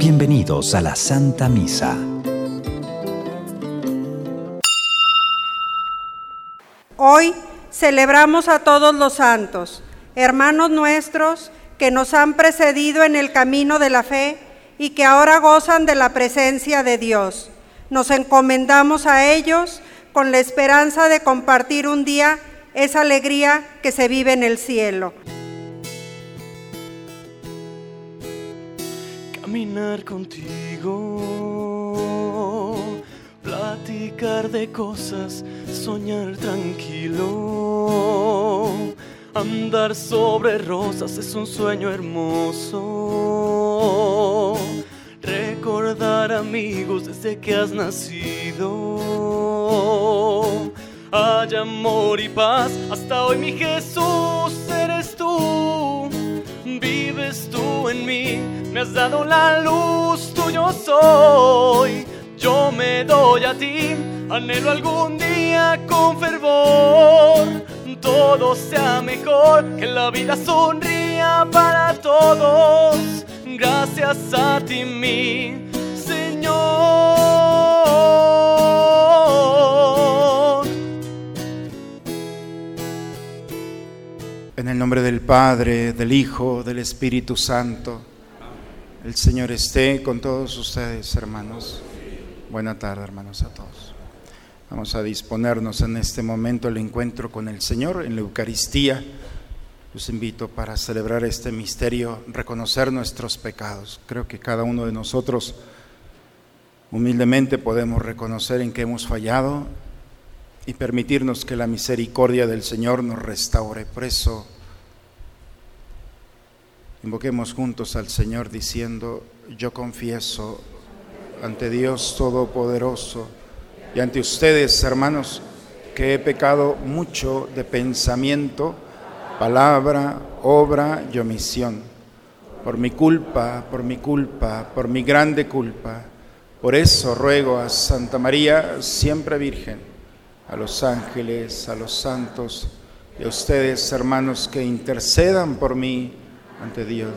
Bienvenidos a la Santa Misa. Hoy celebramos a todos los santos, hermanos nuestros que nos han precedido en el camino de la fe y que ahora gozan de la presencia de Dios. Nos encomendamos a ellos con la esperanza de compartir un día esa alegría que se vive en el cielo. Caminar contigo, platicar de cosas, soñar tranquilo, andar sobre rosas es un sueño hermoso. Recordar amigos desde que has nacido. Hay amor y paz, hasta hoy mi Jesús eres tú. Vives tú en mí, me has dado la luz, tuyo soy. Yo me doy a ti, anhelo algún día con fervor. Todo sea mejor, que la vida sonría para todos. Gracias a ti, mi Señor. En el nombre del Padre, del Hijo, del Espíritu Santo, el Señor esté con todos ustedes, hermanos. Buena tarde, hermanos, a todos. Vamos a disponernos en este momento el encuentro con el Señor en la Eucaristía. Los invito para celebrar este misterio, reconocer nuestros pecados. Creo que cada uno de nosotros humildemente podemos reconocer en que hemos fallado y permitirnos que la misericordia del Señor nos restaure. Por eso, invoquemos juntos al Señor diciendo, yo confieso ante Dios Todopoderoso y ante ustedes, hermanos, que he pecado mucho de pensamiento, palabra, obra y omisión. Por mi culpa, por mi culpa, por mi grande culpa. Por eso ruego a Santa María, siempre Virgen, a los ángeles, a los santos y a ustedes, hermanos, que intercedan por mí ante Dios.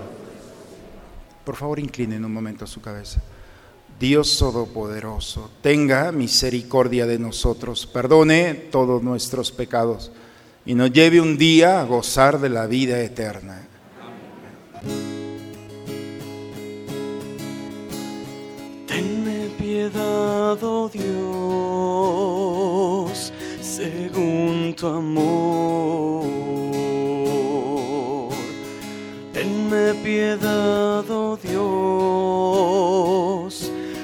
Por favor, inclinen un momento su cabeza. Dios Todopoderoso, tenga misericordia de nosotros, perdone todos nuestros pecados y nos lleve un día a gozar de la vida eterna. Tenme piedad, oh Dios, según tu amor. Tenme piedad, oh Dios,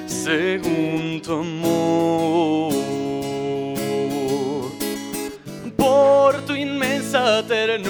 según tu amor. Por tu inmensa ternura,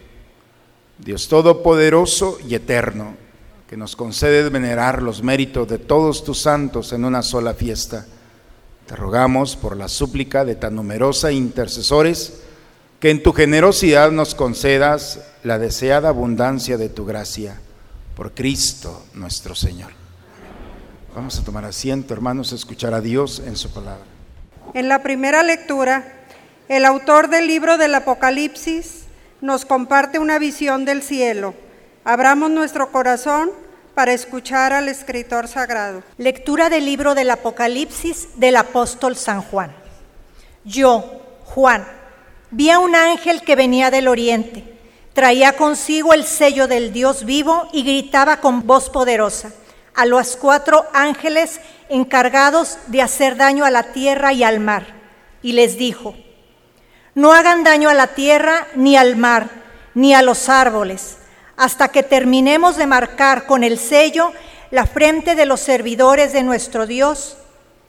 Dios Todopoderoso y Eterno, que nos concedes venerar los méritos de todos tus santos en una sola fiesta. Te rogamos por la súplica de tan numerosa intercesores que en tu generosidad nos concedas la deseada abundancia de tu gracia. Por Cristo nuestro Señor. Vamos a tomar asiento, hermanos, a escuchar a Dios en su palabra. En la primera lectura, el autor del libro del Apocalipsis nos comparte una visión del cielo. Abramos nuestro corazón para escuchar al escritor sagrado. Lectura del libro del Apocalipsis del apóstol San Juan. Yo, Juan, vi a un ángel que venía del oriente. Traía consigo el sello del Dios vivo y gritaba con voz poderosa a los cuatro ángeles encargados de hacer daño a la tierra y al mar. Y les dijo, no hagan daño a la tierra, ni al mar, ni a los árboles hasta que terminemos de marcar con el sello la frente de los servidores de nuestro Dios.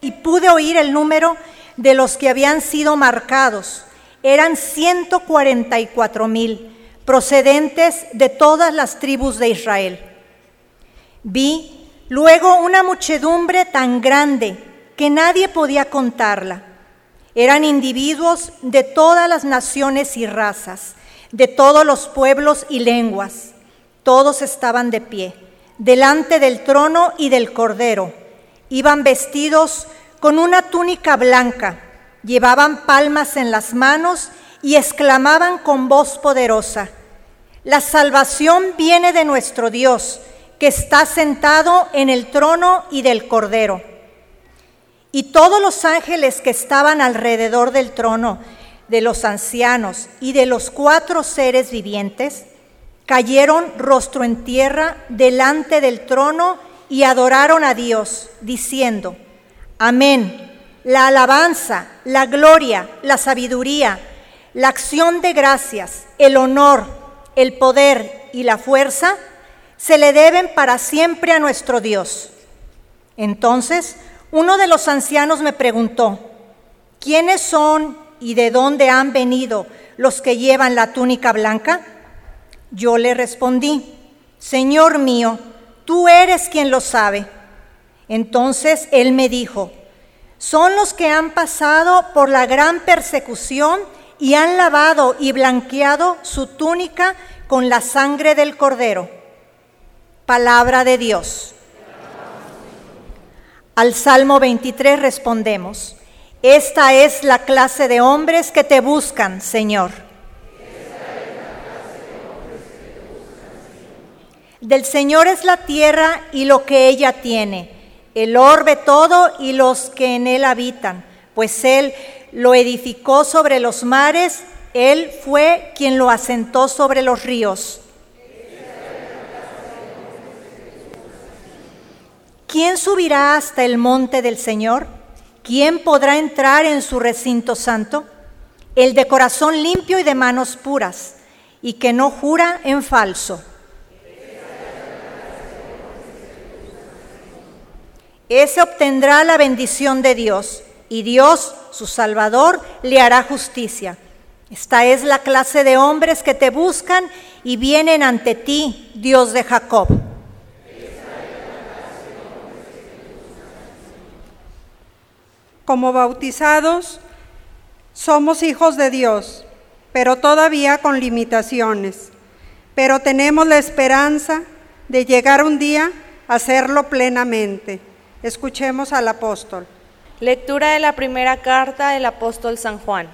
Y pude oír el número de los que habían sido marcados. Eran 144 mil, procedentes de todas las tribus de Israel. Vi luego una muchedumbre tan grande que nadie podía contarla. Eran individuos de todas las naciones y razas, de todos los pueblos y lenguas todos estaban de pie, delante del trono y del cordero. Iban vestidos con una túnica blanca, llevaban palmas en las manos y exclamaban con voz poderosa, La salvación viene de nuestro Dios, que está sentado en el trono y del cordero. Y todos los ángeles que estaban alrededor del trono, de los ancianos y de los cuatro seres vivientes, cayeron rostro en tierra delante del trono y adoraron a Dios, diciendo, Amén. La alabanza, la gloria, la sabiduría, la acción de gracias, el honor, el poder y la fuerza se le deben para siempre a nuestro Dios. Entonces uno de los ancianos me preguntó, ¿quiénes son y de dónde han venido los que llevan la túnica blanca? Yo le respondí, Señor mío, tú eres quien lo sabe. Entonces él me dijo, son los que han pasado por la gran persecución y han lavado y blanqueado su túnica con la sangre del cordero. Palabra de Dios. Al Salmo 23 respondemos, esta es la clase de hombres que te buscan, Señor. Del Señor es la tierra y lo que ella tiene, el orbe todo y los que en él habitan, pues Él lo edificó sobre los mares, Él fue quien lo asentó sobre los ríos. ¿Quién subirá hasta el monte del Señor? ¿Quién podrá entrar en su recinto santo? El de corazón limpio y de manos puras, y que no jura en falso ese obtendrá la bendición de Dios y Dios, su Salvador, le hará justicia. Esta es la clase de hombres que te buscan y vienen ante ti, Dios de Jacob. Como bautizados, somos hijos de Dios, pero todavía con limitaciones. Pero tenemos la esperanza de llegar un día a serlo plenamente. Escuchemos al apóstol. Lectura de la primera carta del apóstol San Juan.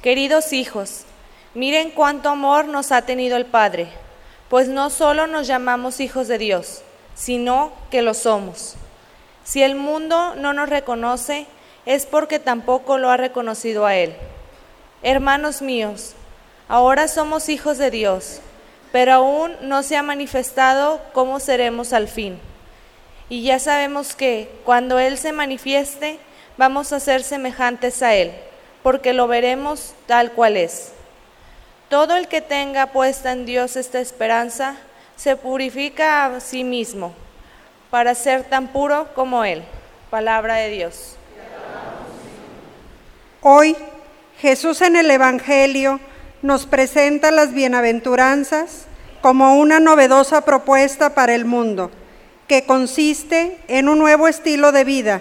Queridos hijos, miren cuánto amor nos ha tenido el Padre, pues no solo nos llamamos hijos de Dios, sino que lo somos. Si el mundo no nos reconoce, es porque tampoco lo ha reconocido a Él. Hermanos míos, ahora somos hijos de Dios, pero aún no se ha manifestado cómo seremos al fin y ya sabemos que cuando Él se manifieste, vamos a ser semejantes a Él, porque lo veremos tal cual es. Todo el que tenga puesta en Dios esta esperanza, se purifica a sí mismo para ser tan puro como Él. Palabra de Dios. Hoy Jesús en el Evangelio nos presenta las bienaventuranzas como una novedosa propuesta para el mundo que consiste en un nuevo estilo de vida.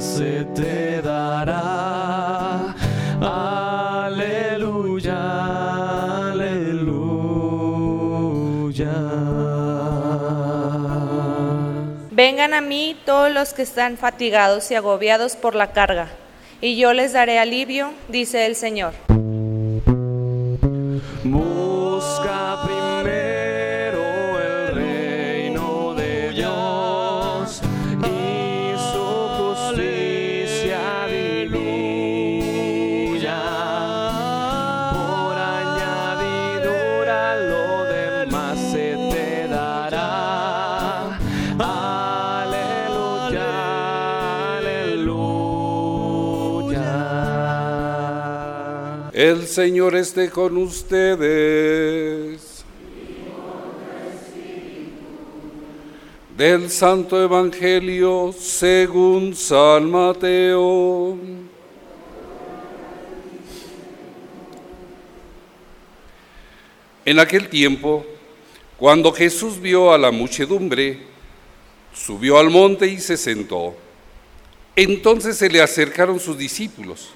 Se te dará. Aleluya, aleluya. Vengan a mí todos los que están fatigados y agobiados por la carga, y yo les daré alivio, dice el Señor. Busca El Señor esté con ustedes. Del Santo Evangelio según San Mateo. En aquel tiempo, cuando Jesús vio a la muchedumbre, subió al monte y se sentó. Entonces se le acercaron sus discípulos.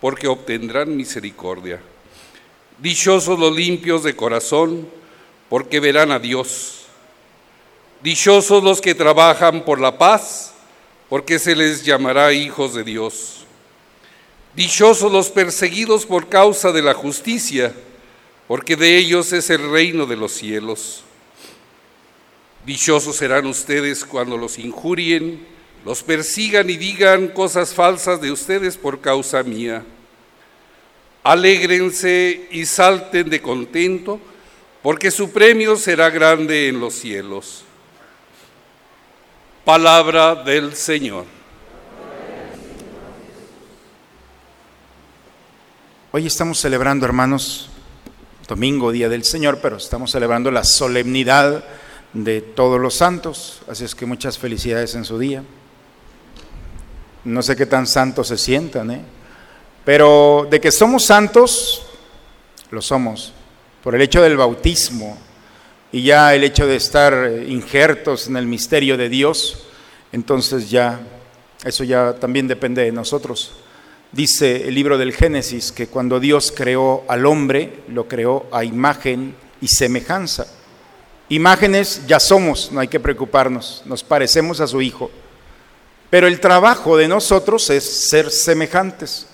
porque obtendrán misericordia. Dichosos los limpios de corazón, porque verán a Dios. Dichosos los que trabajan por la paz, porque se les llamará hijos de Dios. Dichosos los perseguidos por causa de la justicia, porque de ellos es el reino de los cielos. Dichosos serán ustedes cuando los injurien, los persigan y digan cosas falsas de ustedes por causa mía. Alégrense y salten de contento, porque su premio será grande en los cielos. Palabra del Señor. Hoy estamos celebrando, hermanos, domingo, Día del Señor, pero estamos celebrando la solemnidad de todos los santos, así es que muchas felicidades en su día. No sé qué tan santos se sientan, ¿eh? pero de que somos santos, lo somos, por el hecho del bautismo y ya el hecho de estar injertos en el misterio de Dios, entonces ya, eso ya también depende de nosotros. Dice el libro del Génesis que cuando Dios creó al hombre, lo creó a imagen y semejanza. Imágenes ya somos, no hay que preocuparnos, nos parecemos a su Hijo. Pero el trabajo de nosotros es ser semejantes.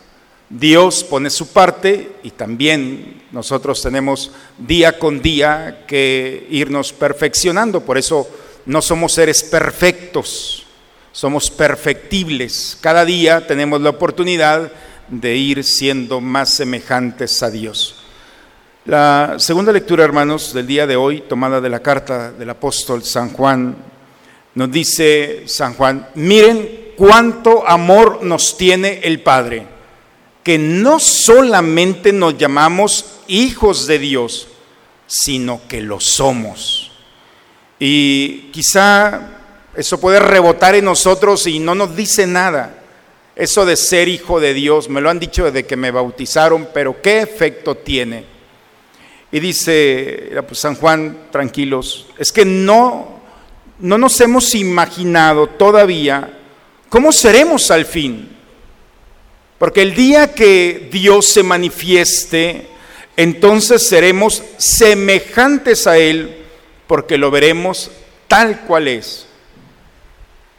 Dios pone su parte y también nosotros tenemos día con día que irnos perfeccionando. Por eso no somos seres perfectos, somos perfectibles. Cada día tenemos la oportunidad de ir siendo más semejantes a Dios. La segunda lectura, hermanos, del día de hoy, tomada de la carta del apóstol San Juan, nos dice San Juan, miren cuánto amor nos tiene el Padre, que no solamente nos llamamos hijos de Dios, sino que lo somos. Y quizá eso puede rebotar en nosotros y no nos dice nada. Eso de ser hijo de Dios, me lo han dicho desde que me bautizaron, pero ¿qué efecto tiene? Y dice pues, San Juan, tranquilos, es que no, no nos hemos imaginado todavía cómo seremos al fin. Porque el día que Dios se manifieste, entonces seremos semejantes a Él, porque lo veremos tal cual es.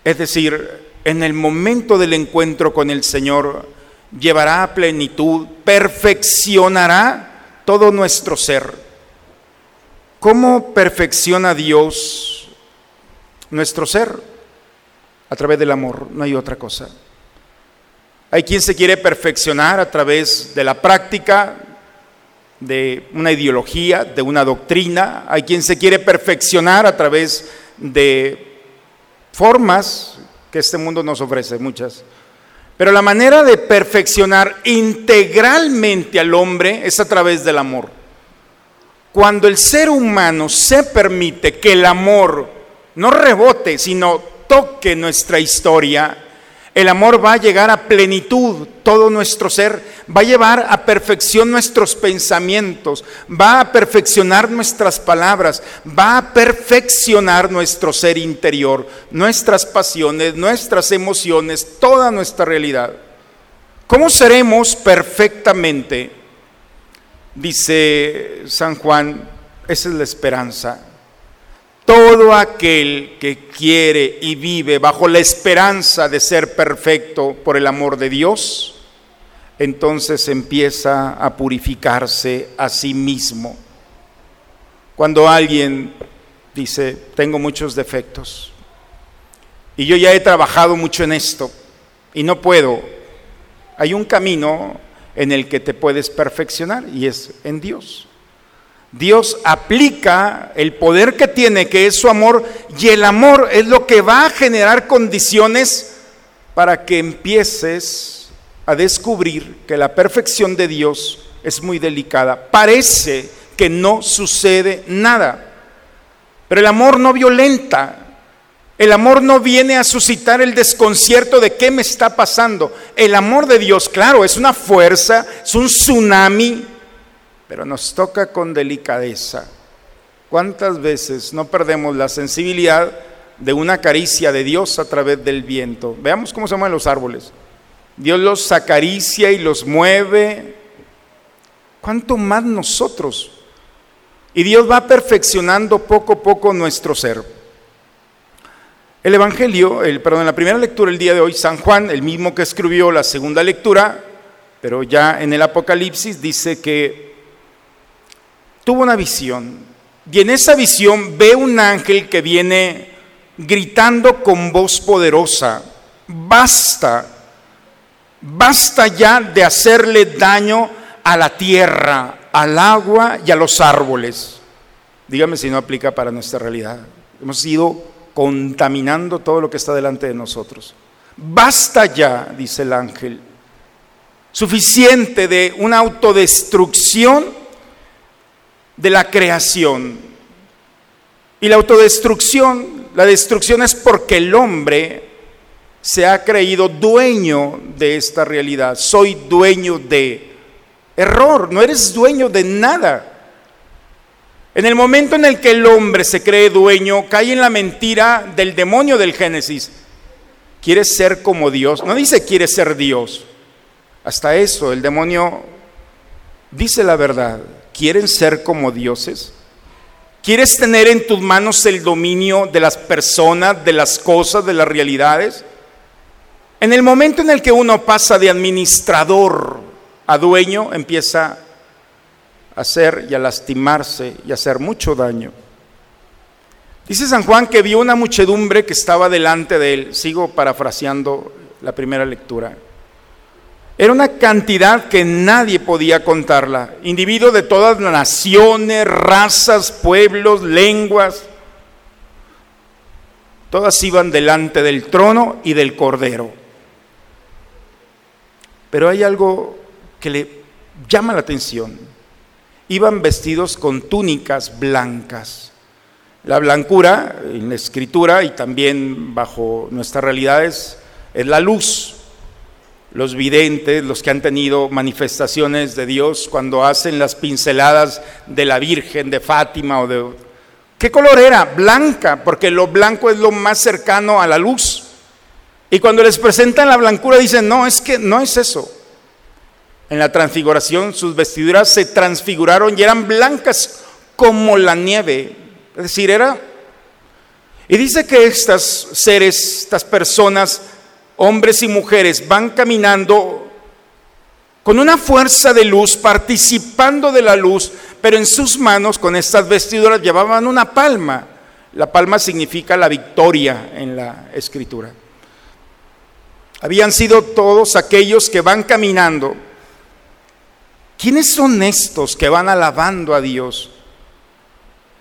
Es decir, en el momento del encuentro con el Señor, llevará a plenitud, perfeccionará todo nuestro ser. ¿Cómo perfecciona Dios nuestro ser? A través del amor, no hay otra cosa. Hay quien se quiere perfeccionar a través de la práctica, de una ideología, de una doctrina. Hay quien se quiere perfeccionar a través de formas que este mundo nos ofrece, muchas. Pero la manera de perfeccionar integralmente al hombre es a través del amor. Cuando el ser humano se permite que el amor no rebote, sino toque nuestra historia, el amor va a llegar a plenitud, todo nuestro ser, va a llevar a perfección nuestros pensamientos, va a perfeccionar nuestras palabras, va a perfeccionar nuestro ser interior, nuestras pasiones, nuestras emociones, toda nuestra realidad. ¿Cómo seremos perfectamente? Dice San Juan, esa es la esperanza. Todo aquel que quiere y vive bajo la esperanza de ser perfecto por el amor de Dios, entonces empieza a purificarse a sí mismo. Cuando alguien dice, tengo muchos defectos y yo ya he trabajado mucho en esto y no puedo, hay un camino en el que te puedes perfeccionar y es en Dios. Dios aplica el poder que tiene, que es su amor, y el amor es lo que va a generar condiciones para que empieces a descubrir que la perfección de Dios es muy delicada. Parece que no sucede nada, pero el amor no violenta. El amor no viene a suscitar el desconcierto de qué me está pasando. El amor de Dios, claro, es una fuerza, es un tsunami pero nos toca con delicadeza. ¿Cuántas veces no perdemos la sensibilidad de una caricia de Dios a través del viento? Veamos cómo se mueven los árboles. Dios los acaricia y los mueve. ¿Cuánto más nosotros? Y Dios va perfeccionando poco a poco nuestro ser. El Evangelio, el, perdón, en la primera lectura el día de hoy, San Juan, el mismo que escribió la segunda lectura, pero ya en el Apocalipsis dice que tuvo una visión y en esa visión ve un ángel que viene gritando con voz poderosa, basta, basta ya de hacerle daño a la tierra, al agua y a los árboles. Dígame si no aplica para nuestra realidad. Hemos ido contaminando todo lo que está delante de nosotros. Basta ya, dice el ángel, suficiente de una autodestrucción de la creación. Y la autodestrucción, la destrucción es porque el hombre se ha creído dueño de esta realidad. Soy dueño de error, no eres dueño de nada. En el momento en el que el hombre se cree dueño, cae en la mentira del demonio del Génesis. Quieres ser como Dios. No dice quiere ser Dios. Hasta eso, el demonio dice la verdad. ¿Quieren ser como dioses? ¿Quieres tener en tus manos el dominio de las personas, de las cosas, de las realidades? En el momento en el que uno pasa de administrador a dueño, empieza a hacer y a lastimarse y a hacer mucho daño. Dice San Juan que vio una muchedumbre que estaba delante de él. Sigo parafraseando la primera lectura. Era una cantidad que nadie podía contarla. Individuos de todas las naciones, razas, pueblos, lenguas. Todas iban delante del trono y del cordero. Pero hay algo que le llama la atención. Iban vestidos con túnicas blancas. La blancura en la escritura y también bajo nuestras realidades es la luz los videntes, los que han tenido manifestaciones de Dios cuando hacen las pinceladas de la Virgen de Fátima o de... ¿Qué color era? Blanca, porque lo blanco es lo más cercano a la luz. Y cuando les presentan la blancura dicen, no, es que no es eso. En la transfiguración sus vestiduras se transfiguraron y eran blancas como la nieve. Es decir, era... Y dice que estas seres, estas personas, hombres y mujeres van caminando con una fuerza de luz, participando de la luz, pero en sus manos con estas vestiduras llevaban una palma. La palma significa la victoria en la escritura. Habían sido todos aquellos que van caminando. ¿Quiénes son estos que van alabando a Dios?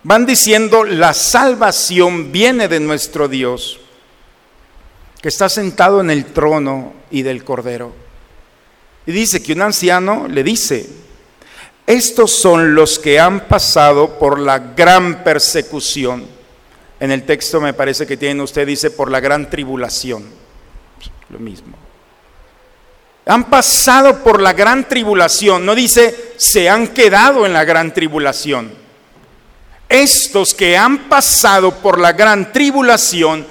Van diciendo, la salvación viene de nuestro Dios. Está sentado en el trono y del cordero. Y dice que un anciano le dice, estos son los que han pasado por la gran persecución. En el texto me parece que tiene usted, dice, por la gran tribulación. Lo mismo. Han pasado por la gran tribulación. No dice, se han quedado en la gran tribulación. Estos que han pasado por la gran tribulación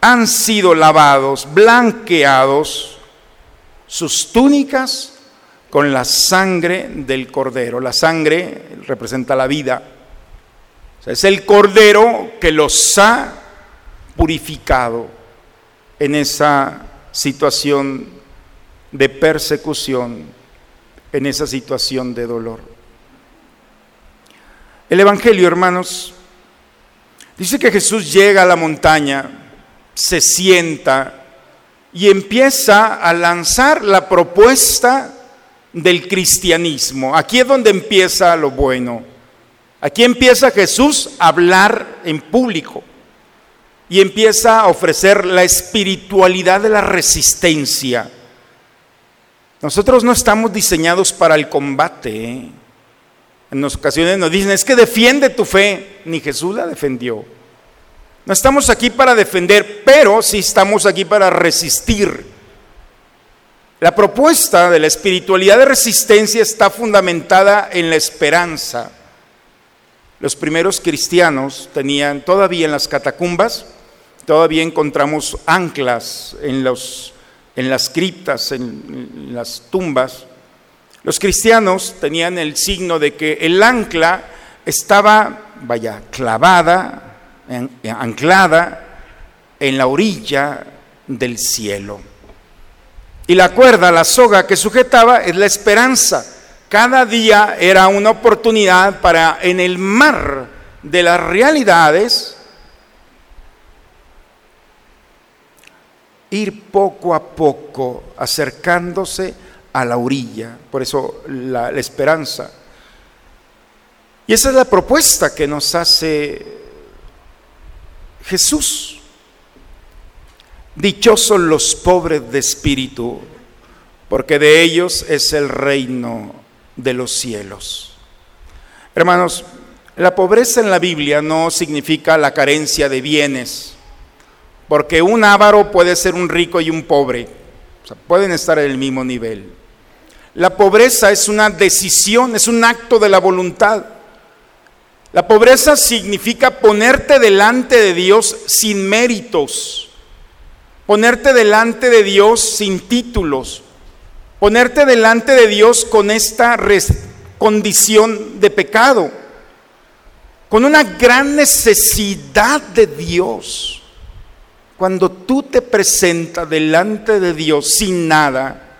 han sido lavados, blanqueados, sus túnicas con la sangre del cordero. La sangre representa la vida. es el cordero que los ha purificado en esa situación de persecución, en esa situación de dolor. El Evangelio, hermanos, dice que Jesús llega a la montaña, se sienta y empieza a lanzar la propuesta del cristianismo. Aquí es donde empieza lo bueno. Aquí empieza Jesús a hablar en público y empieza a ofrecer la espiritualidad de la resistencia. Nosotros no estamos diseñados para el combate. ¿eh? En ocasiones nos dicen, es que defiende tu fe. Ni Jesús la defendió. No estamos aquí para defender, pero sí estamos aquí para resistir. La propuesta de la espiritualidad de resistencia está fundamentada en la esperanza. Los primeros cristianos tenían, todavía en las catacumbas, todavía encontramos anclas en, los, en las criptas, en, las tumbas. Los cristianos tenían el signo de que el ancla estaba, vaya, clavada, anclada en la orilla del cielo. Y la cuerda, la soga que sujetaba es la esperanza. Cada día era una oportunidad para en el mar de las realidades ir poco a poco acercándose a la orilla. Por eso la, esperanza. Y esa es la propuesta que nos hace Jesús. Dichosos los pobres de espíritu, porque de ellos es el reino de los cielos. Hermanos, la pobreza en la Biblia no significa la carencia de bienes, porque un avaro puede ser un rico y un pobre, pueden estar en el mismo nivel. La pobreza es una decisión, es un acto de la voluntad. La pobreza significa ponerte delante de Dios sin méritos ponerte delante de Dios sin títulos, ponerte delante de Dios con esta condición de pecado, con una gran necesidad de Dios. Cuando tú te presentas delante de Dios sin nada,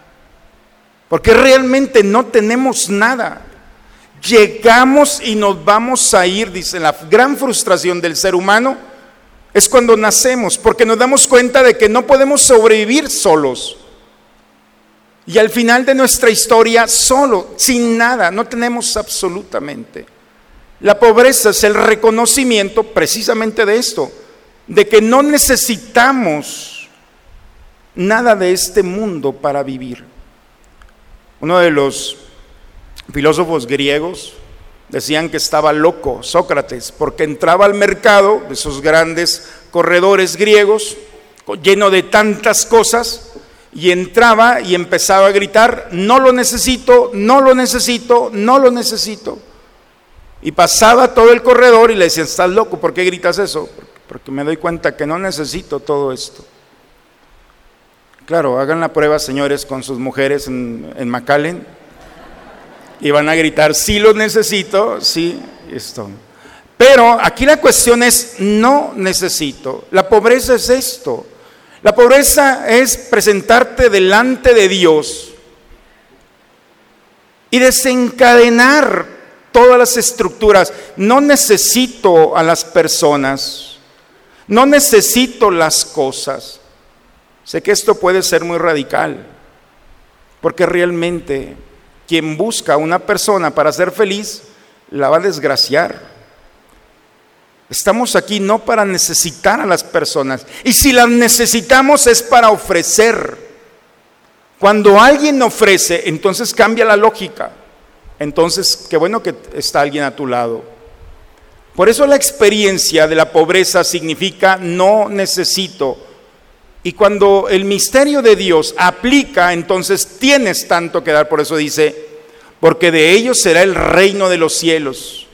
porque realmente no tenemos nada, llegamos y nos vamos a ir, dice la gran frustración del ser humano, es cuando nacemos, porque nos damos cuenta de que no podemos sobrevivir solos. Y al final de nuestra historia, solo, sin nada, no tenemos absolutamente. La pobreza es el reconocimiento precisamente de esto, de que no necesitamos nada de este mundo para vivir. Uno de los filósofos griegos, Decían que estaba loco Sócrates porque entraba al mercado de esos grandes corredores griegos lleno de tantas cosas y entraba y empezaba a gritar, no lo necesito, no lo necesito, no lo necesito. Y pasaba todo el corredor y le decían, estás loco, ¿por qué gritas eso? Porque me doy cuenta que no necesito todo esto. Claro, hagan la prueba, señores, con sus mujeres en, en y van a gritar, sí lo necesito, sí, esto. Pero aquí la cuestión es, no necesito. La pobreza es esto. La pobreza es presentarte delante de Dios y desencadenar todas las estructuras. No necesito a las personas, no necesito las cosas. Sé que esto puede ser muy radical, porque realmente quien busca a una persona para ser feliz, la va a desgraciar. Estamos aquí no para necesitar a las personas. Y si las necesitamos es para ofrecer. Cuando alguien ofrece, entonces cambia la lógica. Entonces, qué bueno que está alguien a tu lado. Por eso la experiencia de la pobreza significa no necesito. Y cuando el misterio de Dios aplica, entonces tienes tanto que dar. Por eso dice, porque de ellos será el reino de los cielos.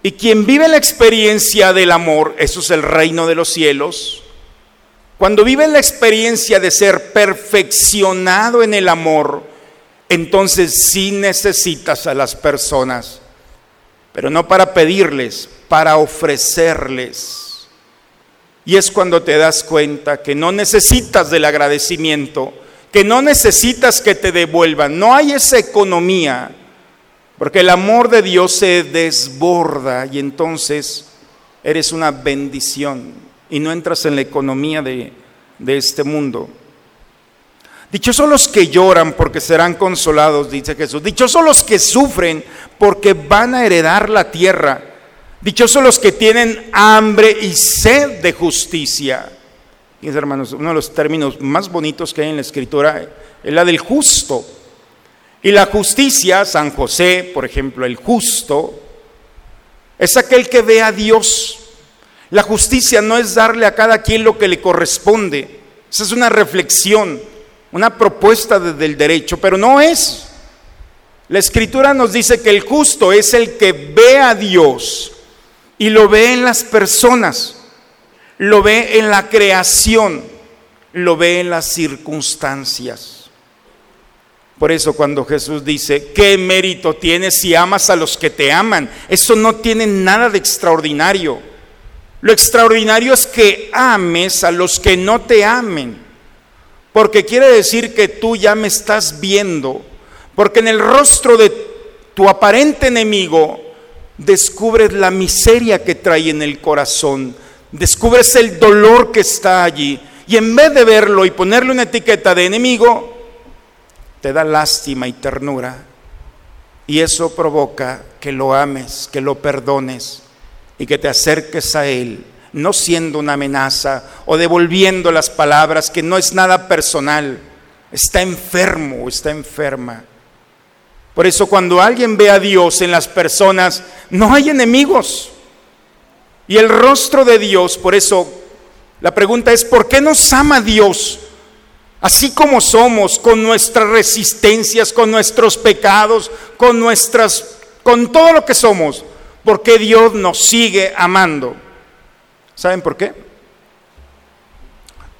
Y quien vive la experiencia del amor, eso es el reino de los cielos, cuando vive la experiencia de ser perfeccionado en el amor, entonces sí necesitas a las personas, pero no para pedirles, para ofrecerles. Y es cuando te das cuenta que no necesitas del agradecimiento, que no necesitas que te devuelvan, no hay esa economía porque el amor de Dios se desborda y entonces eres una bendición y no entras en la economía de, este mundo. Dichosos los que lloran porque serán consolados, dice Jesús. Dichosos los que sufren porque van a heredar la tierra. Dichosos los que tienen hambre y sed de justicia. Y hermanos, uno de los términos más bonitos que hay en la escritura es la del justo. Y la justicia, San José, por ejemplo, el justo, es aquel que ve a Dios. La justicia no es darle a cada quien lo que le corresponde. Esa es una reflexión, una propuesta desde el derecho, pero no es. La escritura nos dice que el justo es el que ve a Dios y lo ve en las personas, lo ve en la creación, lo ve en las circunstancias. Por eso cuando Jesús dice, ¿qué mérito tienes si amas a los que te aman? Eso no tiene nada de extraordinario. Lo extraordinario es que ames a los que no te amen. Porque quiere decir que tú ya me estás viendo. Porque en el rostro de tu aparente enemigo descubres la miseria que trae en el corazón. Descubres el dolor que está allí. Y en vez de verlo y ponerle una etiqueta de enemigo, te da lástima y ternura. Y eso provoca que lo ames, que lo perdones y que te acerques a Él, no siendo una amenaza o devolviendo las palabras, que no es nada personal. Está enfermo o está enferma. Por eso cuando alguien ve a Dios en las personas, no hay enemigos. Y el rostro de Dios, por eso la pregunta es, ¿por qué nos ama Dios? Así como somos, con nuestras resistencias, con nuestros pecados, con nuestras, con todo lo que somos, porque Dios nos sigue amando. ¿Saben por qué?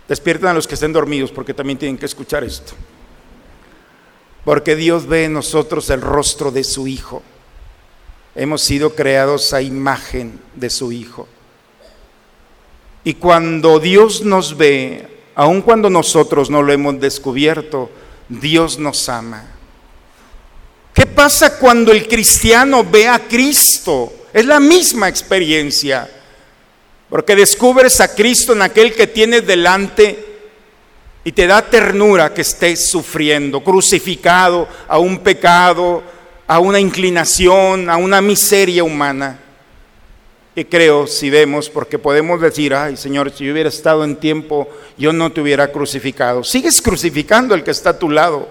Despierten a los que estén dormidos, porque también tienen que escuchar esto. Porque Dios ve en nosotros el rostro de su Hijo. Hemos sido creados a imagen de su Hijo. Y cuando Dios nos ve, aun cuando nosotros no lo hemos descubierto, Dios nos ama. ¿Qué pasa cuando el cristiano ve a Cristo? Es la misma experiencia, porque descubres a Cristo en aquel que tienes delante y te da ternura que estés sufriendo, crucificado a un pecado, a una inclinación, a una miseria humana. Y creo, si vemos, porque podemos decir, ay Señor, si yo hubiera estado en tiempo, yo no te hubiera crucificado. Sigues crucificando al que está a tu lado.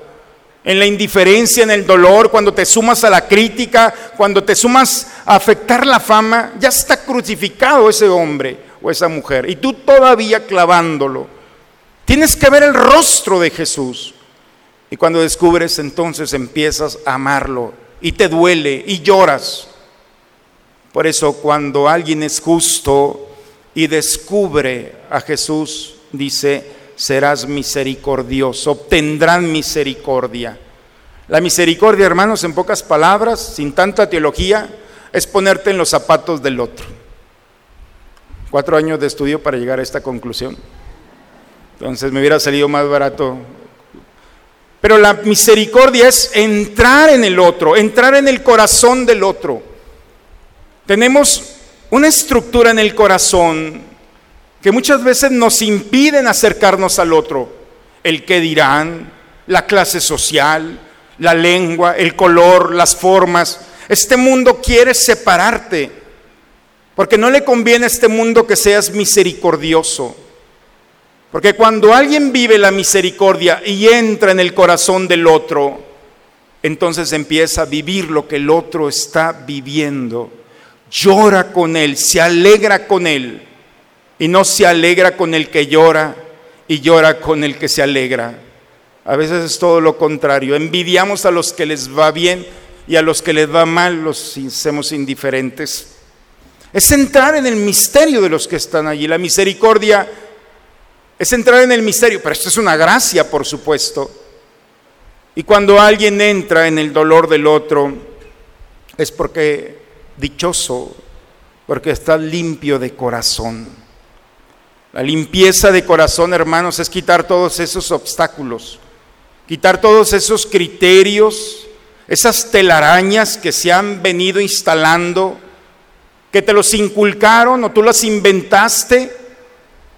En la indiferencia, en el dolor, cuando te sumas a la crítica, cuando te sumas a afectar la fama, ya está crucificado ese hombre o esa mujer. Y tú todavía clavándolo. Tienes que ver el rostro de Jesús. Y cuando descubres, entonces empiezas a amarlo. Y te duele y lloras por eso cuando alguien es justo y descubre a Jesús, dice, serás misericordioso, obtendrán misericordia. La misericordia, hermanos, en pocas palabras, sin tanta teología, es ponerte en los zapatos del otro. Cuatro años de estudio para llegar a esta conclusión. Entonces me hubiera salido más barato. Pero la misericordia es entrar en el otro, entrar en el corazón del otro. Tenemos una estructura en el corazón que muchas veces nos impiden acercarnos al otro. El que dirán, la clase social, la lengua, el color, las formas. Este mundo quiere separarte. Porque no le conviene a este mundo que seas misericordioso. Porque cuando alguien vive la misericordia y entra en el corazón del otro, entonces empieza a vivir lo que el otro está viviendo. Llora con él, se alegra con él y no se alegra con el que llora y llora con el que se alegra. A veces es todo lo contrario. Envidiamos a los que les va bien y a los que les va mal los hacemos indiferentes. Es entrar en el misterio de los que están allí. La misericordia es entrar en el misterio, pero esto es una gracia, por supuesto. Y cuando alguien entra en el dolor del otro, es porque dichoso, porque está limpio de corazón. La limpieza de corazón, hermanos, es quitar todos esos obstáculos, quitar todos esos criterios, esas telarañas que se han venido instalando, que te los inculcaron o tú las inventaste,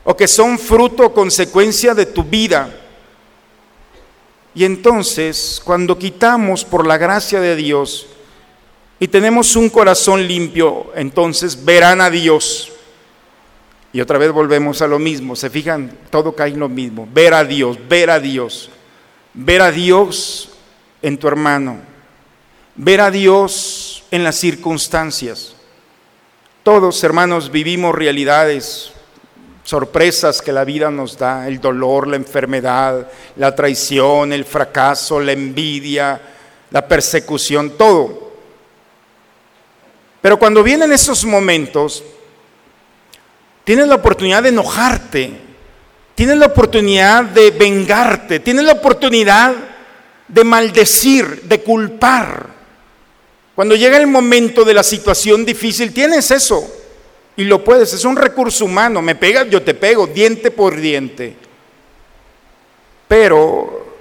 o que son fruto o consecuencia de tu vida. Y entonces, cuando quitamos por la gracia de Dios y tenemos un corazón limpio, entonces verán a Dios. Y otra vez volvemos a lo mismo, se fijan, todo cae en lo mismo, ver a Dios, ver a Dios, ver a Dios en tu hermano, ver a Dios en las circunstancias. Todos, hermanos, vivimos realidades, sorpresas que la vida nos da, el dolor, la enfermedad, la traición, el fracaso, la envidia, la persecución, todo. Pero cuando vienen esos momentos, tienes la oportunidad de enojarte, tienes la oportunidad de vengarte, tienes la oportunidad de maldecir, de culpar. Cuando llega el momento de la situación difícil, tienes eso y lo puedes, es un recurso humano, me pegas, yo te pego, diente por diente. Pero,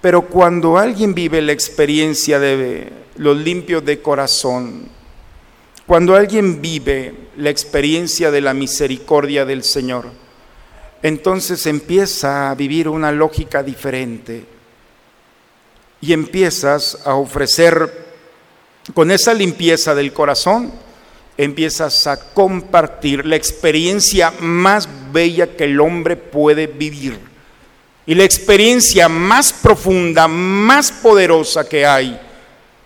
pero cuando alguien vive la experiencia de los limpios de corazón, cuando alguien vive la experiencia de la misericordia del Señor, entonces empieza a vivir una lógica diferente y empiezas a ofrecer con esa limpieza del corazón, empiezas a compartir la experiencia más bella que el hombre puede vivir. Y la experiencia más profunda, más poderosa que hay,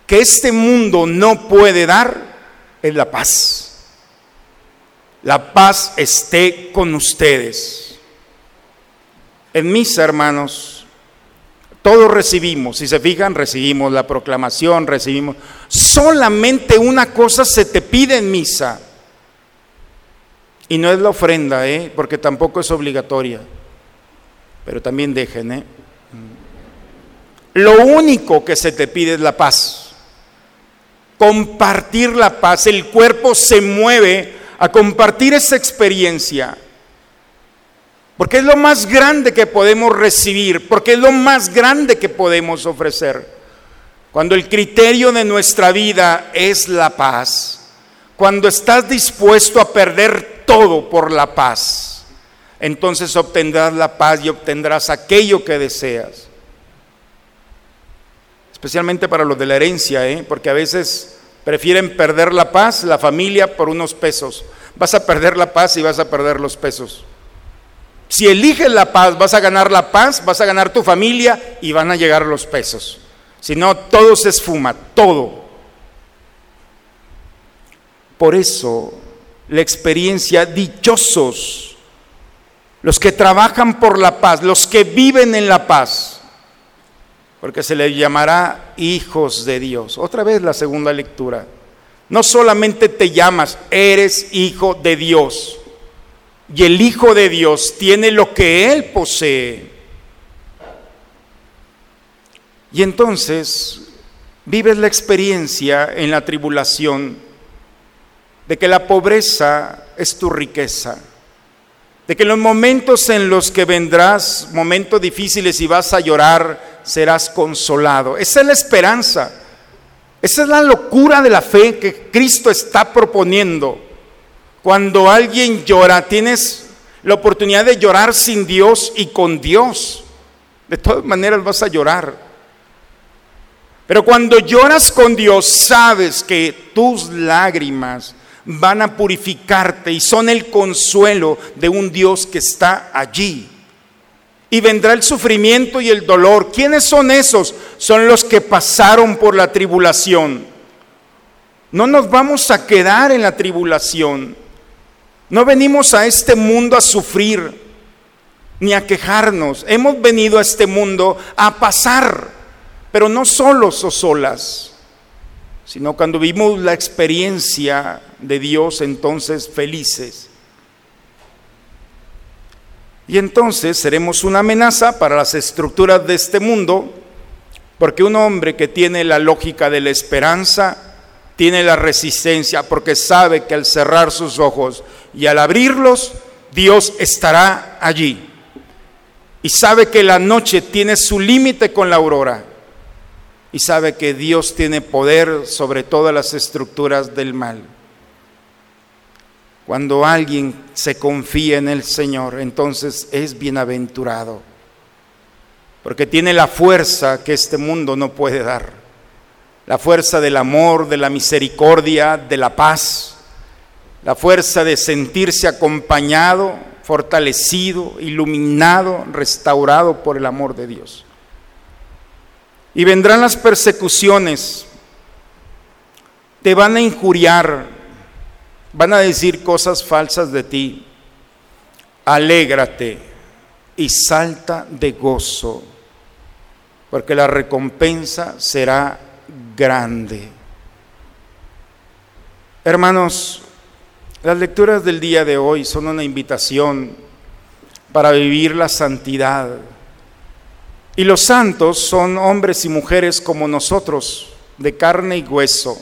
que este mundo no puede dar, es la paz. La paz esté con ustedes. En mis hermanos, todos recibimos, si se fijan, recibimos la proclamación, recibimos. Solamente una cosa se te pide en misa. Y no es la ofrenda, ¿eh? porque tampoco es obligatoria. Pero también dejen, ¿eh? Lo único que se te pide es la paz. Compartir la paz. El cuerpo se mueve a compartir esa experiencia. Porque es lo más grande que podemos recibir, porque es lo más grande que podemos ofrecer. Cuando el criterio de nuestra vida es la paz, cuando estás dispuesto a perder todo por la paz, entonces obtendrás la paz y obtendrás aquello que deseas. Especialmente para los de la herencia, ¿eh? porque a veces prefieren perder la paz, la familia, por unos pesos. Vas a perder la paz y vas a perder los pesos. Si eliges la paz, vas a ganar la paz, vas a ganar tu familia y van a llegar los pesos. Si no, todo se esfuma, todo. Por eso, la experiencia, dichosos, los que trabajan por la paz, los que viven en la paz, porque se les llamará hijos de Dios. Otra vez la segunda lectura. No solamente te llamas, eres hijo de Dios. Y el Hijo de Dios tiene lo que Él posee. Y entonces vives la experiencia en la tribulación de que la pobreza es tu riqueza, de que los momentos en los que vendrás, momentos difíciles y vas a llorar, serás consolado. Esa es la esperanza, esa es la locura de la fe que Cristo está proponiendo. Cuando alguien llora, tienes la oportunidad de llorar sin Dios y con Dios. De todas maneras vas a llorar. Pero cuando lloras con Dios, sabes que tus lágrimas van a purificarte y son el consuelo de un Dios que está allí. Y vendrá el sufrimiento y el dolor. ¿Quiénes son esos? Son los que pasaron por la tribulación. No nos vamos a quedar en la tribulación. No venimos a este mundo a sufrir ni a quejarnos. Hemos venido a este mundo a pasar, pero no solos o solas, sino cuando vimos la experiencia de Dios, entonces felices. Y entonces seremos una amenaza para las estructuras de este mundo, porque un hombre que tiene la lógica de la esperanza, tiene la resistencia, porque sabe que al cerrar sus ojos y al abrirlos, Dios estará allí. Y sabe que la noche tiene su límite con la aurora. Y sabe que Dios tiene poder sobre todas las estructuras del mal. Cuando alguien se confía en el Señor, entonces es bienaventurado, porque tiene la fuerza que este mundo no puede dar, la fuerza del amor, de la misericordia, de la paz, la fuerza de sentirse acompañado, fortalecido, iluminado, restaurado por el amor de Dios. Y vendrán las persecuciones, te van a injuriar, van a decir cosas falsas de ti, alégrate y salta de gozo, porque la recompensa será grande. Hermanos, las lecturas del día de hoy son una invitación para vivir la santidad. Y los santos son hombres y mujeres como nosotros, de carne y hueso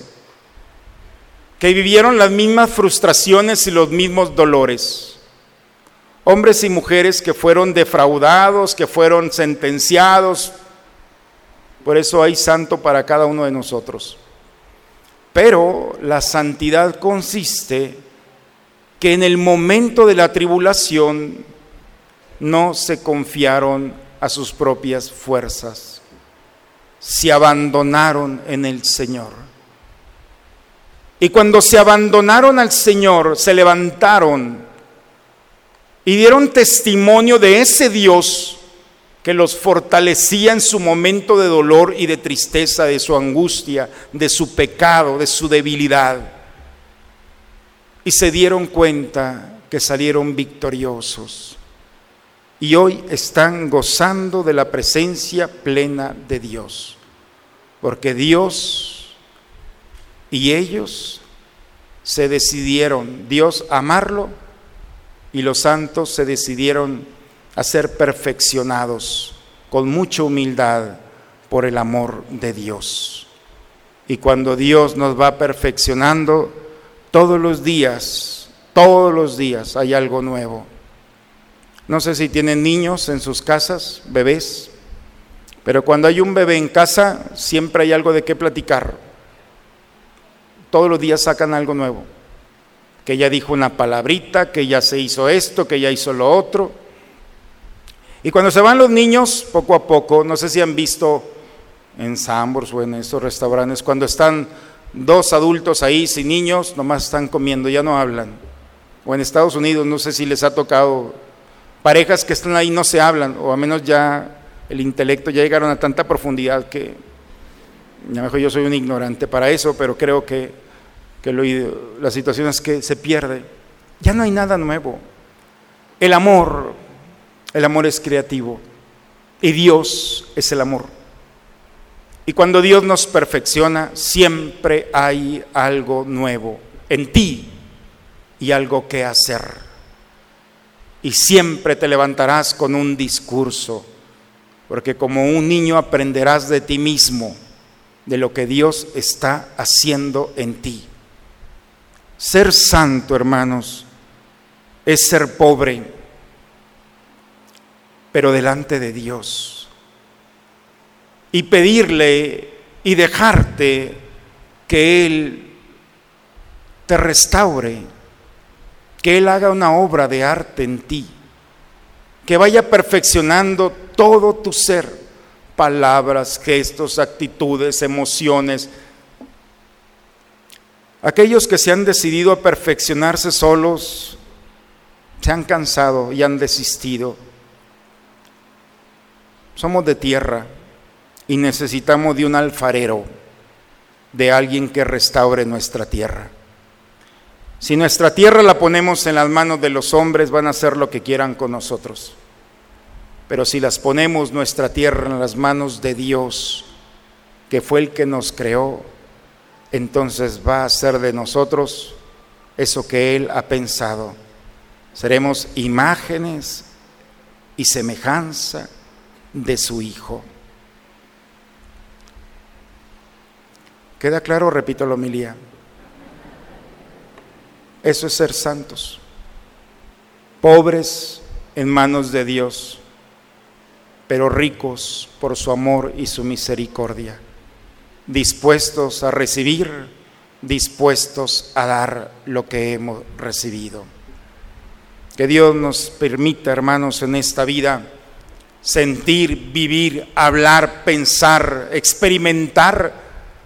que vivieron las mismas frustraciones y los mismos dolores. Hombres y mujeres que fueron defraudados, que fueron sentenciados. Por eso hay santo para cada uno de nosotros. Pero la santidad consiste que en el momento de la tribulación no se confiaron a sus propias fuerzas, se abandonaron en el Señor. Y cuando se abandonaron al Señor, se levantaron y dieron testimonio de ese Dios que los fortalecía en su momento de dolor y de tristeza, de su angustia, de su pecado, de su debilidad. Y se dieron cuenta que salieron victoriosos. Y hoy están gozando de la presencia plena de Dios. Porque Dios y ellos se decidieron, Dios, amarlo y los santos se decidieron a ser perfeccionados con mucha humildad por el amor de Dios. Y cuando Dios nos va perfeccionando, todos los días, todos los días hay algo nuevo. No sé si tienen niños en sus casas, bebés, pero cuando hay un bebé en casa, siempre hay algo de qué platicar todos los días sacan algo nuevo. Que ella dijo una palabrita, que ya se hizo esto, que ya hizo lo otro. Y cuando se van los niños, poco a poco, no sé si han visto en Sambors o en estos restaurantes, cuando están dos adultos ahí sin niños, nomás están comiendo, ya no hablan. O en Estados Unidos, no sé si les ha tocado parejas que están ahí no se hablan, o a menos ya el intelecto ya llegaron a tanta profundidad que, a lo mejor yo soy un ignorante para eso, pero creo que que la situación es que se pierde. Ya no hay nada nuevo. El amor, el amor es creativo y Dios es el amor. Y cuando Dios nos perfecciona, siempre hay algo nuevo en ti y algo que hacer. Y siempre te levantarás con un discurso, porque como un niño aprenderás de ti mismo, de lo que Dios está haciendo en ti. Ser santo, hermanos, es ser pobre, pero delante de Dios. Y pedirle y dejarte que Él te restaure, que Él haga una obra de arte en ti, que vaya perfeccionando todo tu ser, palabras, gestos, actitudes, emociones, Aquellos que se han decidido a perfeccionarse solos, se han cansado y han desistido. Somos de tierra y necesitamos de un alfarero, de alguien que restaure nuestra tierra. Si nuestra tierra la ponemos en las manos de los hombres, van a hacer lo que quieran con nosotros. Pero si las ponemos nuestra tierra en las manos de Dios, que fue el que nos creó, entonces va a hacer de nosotros eso que Él ha pensado. Seremos imágenes y semejanza de su Hijo. ¿Queda claro? Repito la homilía. Eso es ser santos, pobres en manos de Dios, pero ricos por su amor y su misericordia, dispuestos a recibir, dispuestos a dar lo que hemos recibido. Que Dios nos permita, hermanos, en esta vida sentir, vivir, hablar, pensar, experimentar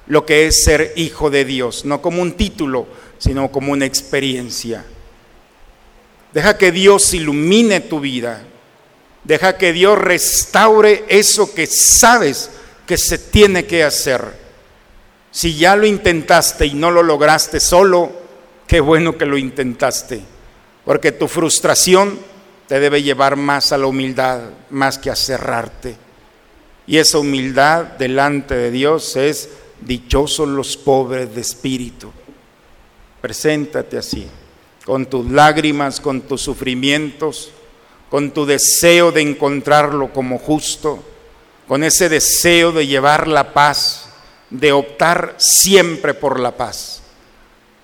lo que es ser hijo de Dios, no como un título, sino como una experiencia. Deja que Dios ilumine tu vida. Deja que Dios restaure eso que sabes que se tiene que hacer. Si ya lo intentaste y no lo lograste solo, qué bueno que lo intentaste. Porque tu frustración te debe llevar más a la humildad, más que a cerrarte. Y esa humildad delante de Dios es dichosos los pobres de espíritu Preséntate así, con tus lágrimas, con tus sufrimientos, con tu deseo de encontrarlo como justo, con ese deseo de llevar la paz, de optar siempre por la paz,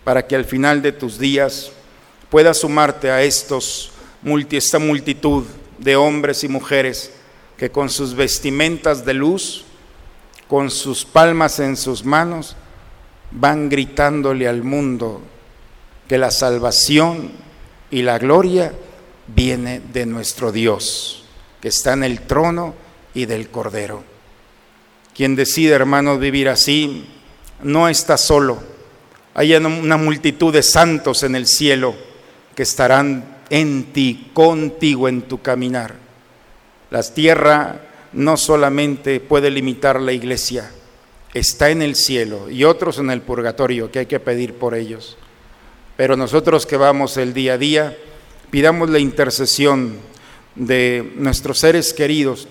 para que al final de tus días puedas sumarte a estos, esta multitud de hombres y mujeres que con sus vestimentas de luz, con sus palmas en sus manos, van gritándole al mundo que la salvación y la gloria viene de nuestro Dios, que está en el trono y del Cordero. Quien decide, hermanos, vivir así, no está solo. Hay una multitud de santos en el cielo que estarán en ti, contigo en tu caminar. La tierra no solamente puede limitar la iglesia, está en el cielo y otros en el purgatorio que hay que pedir por ellos. Pero nosotros que vamos el día a día, pidamos la intercesión de nuestros seres queridos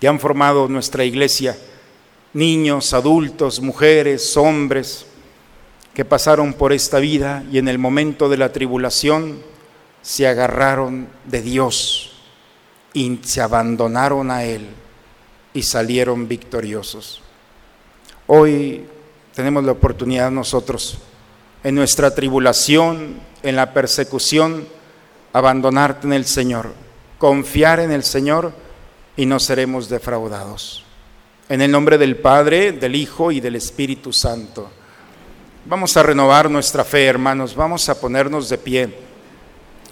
que han formado nuestra iglesia, niños, adultos, mujeres, hombres, que pasaron por esta vida y en el momento de la tribulación se agarraron de Dios y se abandonaron a Él y salieron victoriosos. Hoy tenemos la oportunidad nosotros, en nuestra tribulación, en la persecución, abandonarte en el Señor, confiar en el Señor y no seremos defraudados. En el nombre del Padre, del Hijo y del Espíritu Santo. Vamos a renovar nuestra fe, hermanos, vamos a ponernos de pie.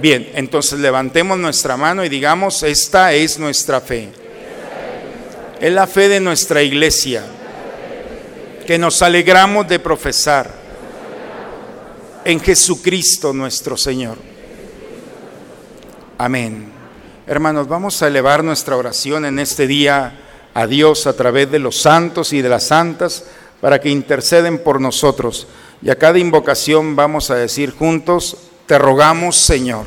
Bien, entonces levantemos nuestra mano y digamos, esta es nuestra fe. Es la fe de nuestra iglesia que nos alegramos de profesar en Jesucristo nuestro Señor. Amén. Hermanos, vamos a elevar nuestra oración en este día a Dios a través de los santos y de las santas para que interceden por nosotros. Y a cada invocación vamos a decir juntos, te rogamos Señor.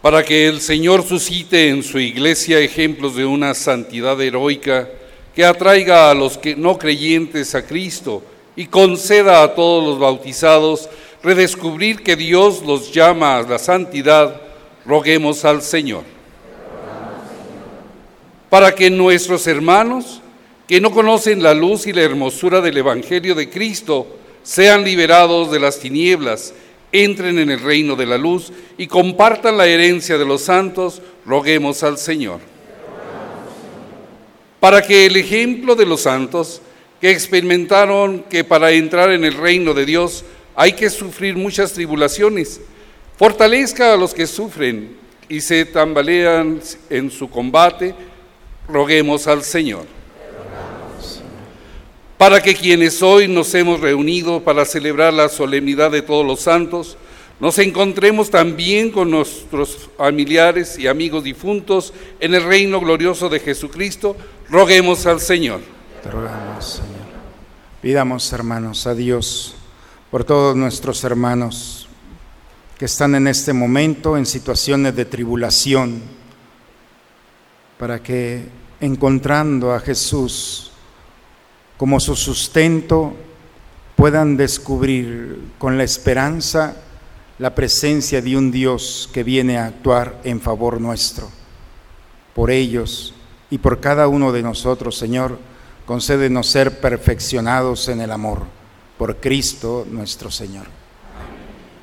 para que el Señor suscite en su iglesia ejemplos de una santidad heroica que atraiga a los que no creyentes a Cristo y conceda a todos los bautizados redescubrir que Dios los llama a la santidad, roguemos al Señor. Para que nuestros hermanos que no conocen la luz y la hermosura del Evangelio de Cristo, sean liberados de las tinieblas, entren en el reino de la luz y compartan la herencia de los santos, roguemos al Señor. Para que el ejemplo de los santos, que experimentaron que para entrar en el reino de Dios hay que sufrir muchas tribulaciones, fortalezca a los que sufren y se tambalean en su combate, roguemos al Señor para que quienes hoy nos hemos reunido para celebrar la solemnidad de todos los santos, nos encontremos también con nuestros familiares y amigos difuntos en el reino glorioso de Jesucristo, roguemos al Señor. Te rogamos, Señor. Pidamos, hermanos, a Dios por todos nuestros hermanos que están en este momento en situaciones de tribulación, para que encontrando a Jesús, como su sustento, puedan descubrir con la esperanza la presencia de un Dios que viene a actuar en favor nuestro. Por ellos y por cada uno de nosotros, Señor, concédenos ser perfeccionados en el amor, por Cristo nuestro Señor.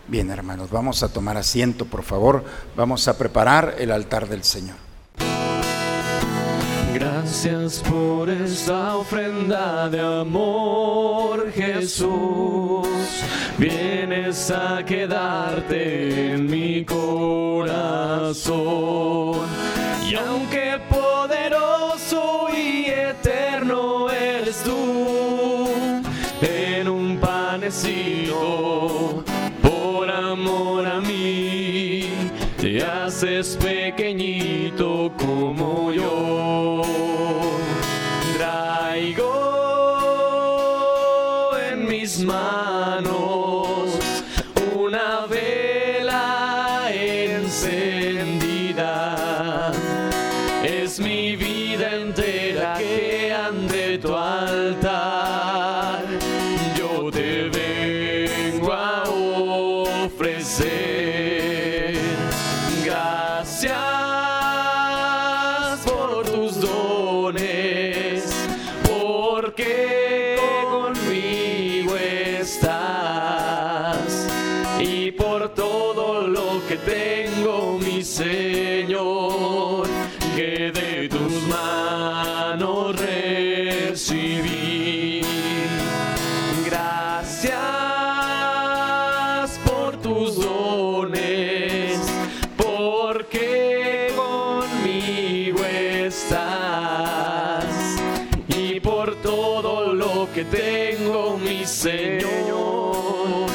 Bien, hermanos, vamos a tomar asiento, por favor. Vamos a preparar el altar del Señor. Gracias por esta ofrenda de amor, Jesús. Vienes a quedarte en mi corazón. Y aunque poderoso y eterno eres tú, en un panecito, por amor a mí, te haces pequeñito como yo. Manos tus dones, porque conmigo estás y por todo lo que tengo, mi Señor,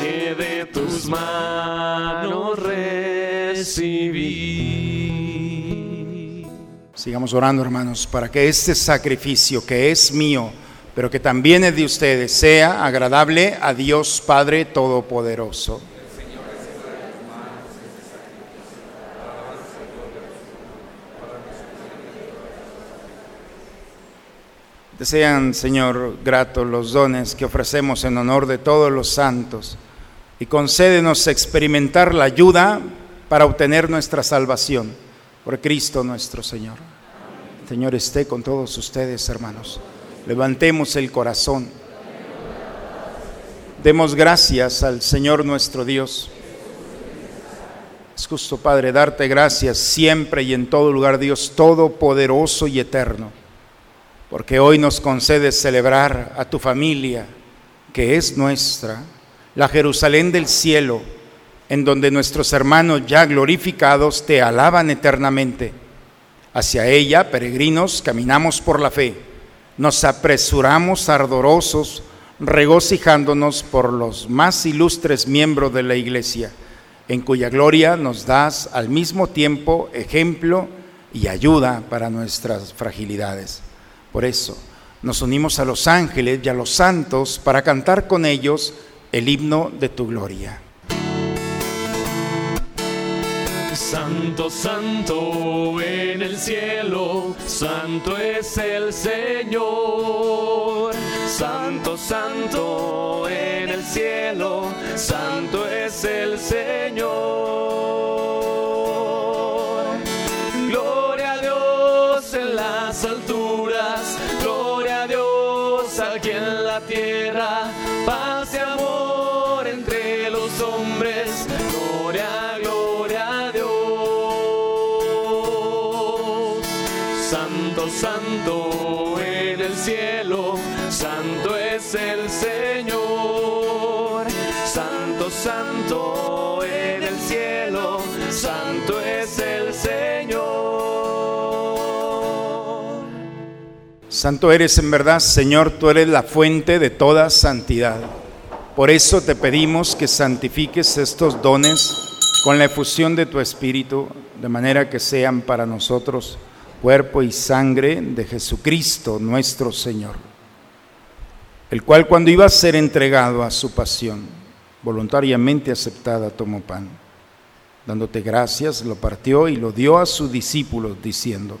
que de tus manos Sigamos orando, hermanos, para que este sacrificio que es mío, pero que también es de ustedes, sea agradable a Dios Padre Todopoderoso. Desean, Señor, gratos los dones que ofrecemos en honor de todos los santos y concédenos experimentar la ayuda para obtener nuestra salvación por Cristo nuestro Señor. Señor esté con todos ustedes, hermanos. Levantemos el corazón. Demos gracias al Señor nuestro Dios. Es justo, Padre, darte gracias siempre y en todo lugar, Dios Todopoderoso y Eterno, porque hoy nos concedes celebrar a tu familia, que es nuestra, la Jerusalén del cielo en donde nuestros hermanos ya glorificados te alaban eternamente. Hacia ella, peregrinos, caminamos por la fe, nos apresuramos ardorosos, regocijándonos por los más ilustres miembros de la iglesia, en cuya gloria nos das al mismo tiempo ejemplo y ayuda para nuestras fragilidades. Por eso, nos unimos a los ángeles y a los santos para cantar con ellos el himno de tu gloria. Santo, santo en el cielo, santo es el Señor. Santo, santo en el cielo, santo es el Señor. tierra, paz y amor entre los hombres. Gloria, gloria a Dios. Santo, santo en el cielo Santo eres en verdad, Señor, tú eres la fuente de toda santidad. Por eso te pedimos que santifiques estos dones con la efusión de tu Espíritu, de manera que sean para nosotros cuerpo y sangre de Jesucristo nuestro Señor, el cual cuando iba a ser entregado a su pasión, voluntariamente aceptada, tomó pan. Dándote gracias, lo partió y lo dio a sus discípulos, diciendo,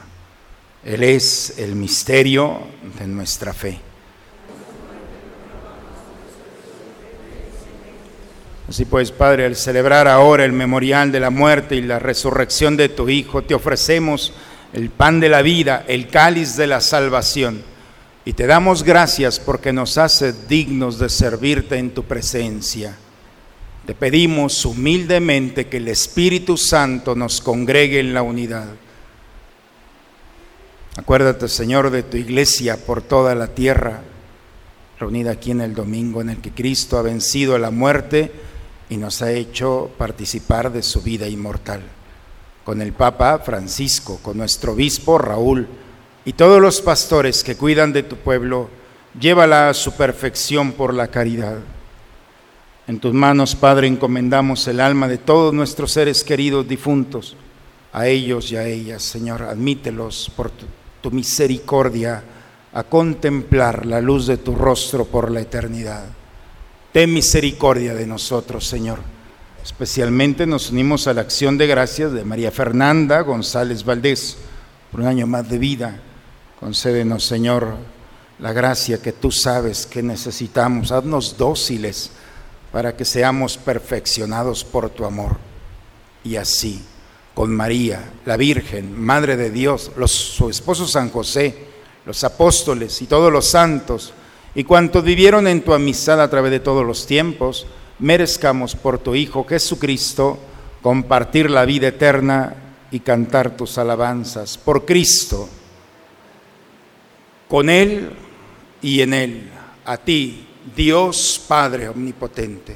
Él es el misterio de nuestra fe. Así pues, Padre, al celebrar ahora el memorial de la muerte y la resurrección de tu Hijo, te ofrecemos el pan de la vida, el cáliz de la salvación. Y te damos gracias porque nos haces dignos de servirte en tu presencia. Te pedimos humildemente que el Espíritu Santo nos congregue en la unidad. Acuérdate, Señor, de tu iglesia por toda la tierra, reunida aquí en el domingo en el que Cristo ha vencido la muerte y nos ha hecho participar de su vida inmortal. Con el Papa Francisco, con nuestro obispo Raúl y todos los pastores que cuidan de tu pueblo, llévala a su perfección por la caridad. En tus manos, Padre, encomendamos el alma de todos nuestros seres queridos difuntos, a ellos y a ellas, Señor, admítelos por tu, tu, misericordia a contemplar la luz de tu rostro por la eternidad. Ten misericordia de nosotros, Señor. Especialmente nos unimos a la acción de gracias de María Fernanda González Valdés por un año más de vida. Concédenos, Señor, la gracia que tú sabes que necesitamos. Haznos dóciles para que seamos perfeccionados por tu amor. Y así, con María, la Virgen, Madre de Dios, su esposo San José, los apóstoles y todos los santos, y cuantos vivieron en tu amistad a través de todos los tiempos, merezcamos por tu Hijo Jesucristo compartir la vida eterna y cantar tus alabanzas. Por Cristo, con Él y en Él, a ti, Dios Padre Omnipotente,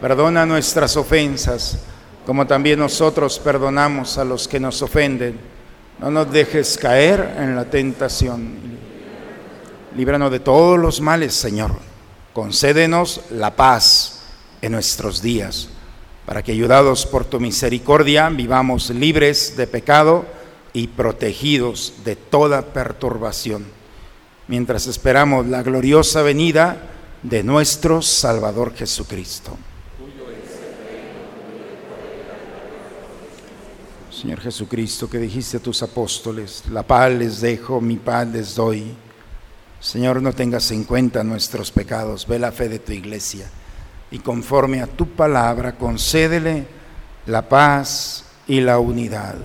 Perdona nuestras ofensas, como también nosotros perdonamos a los que nos ofenden. No nos dejes caer en la tentación. Líbranos de todos los males, Señor. Concédenos la paz en nuestros días, para que ayudados por tu misericordia vivamos libres de pecado y protegidos de toda perturbación, mientras esperamos la gloriosa venida de nuestro Salvador Jesucristo. Señor Jesucristo, que dijiste a tus apóstoles, la paz les dejo, mi paz les doy. Señor, no tengas en cuenta nuestros pecados, ve la fe de tu iglesia y conforme a tu palabra concédele la paz y la unidad.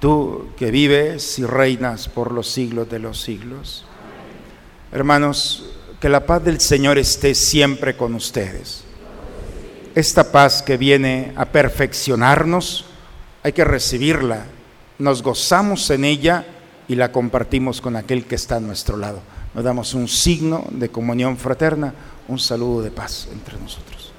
tú que vives y reinas por los siglos de los siglos. Hermanos, que la paz del Señor esté siempre con ustedes. Esta paz que viene a perfeccionarnos, hay que recibirla, nos gozamos en ella y la compartimos con aquel que está a nuestro lado. Nos damos un signo de comunión fraterna, un saludo de paz entre nosotros.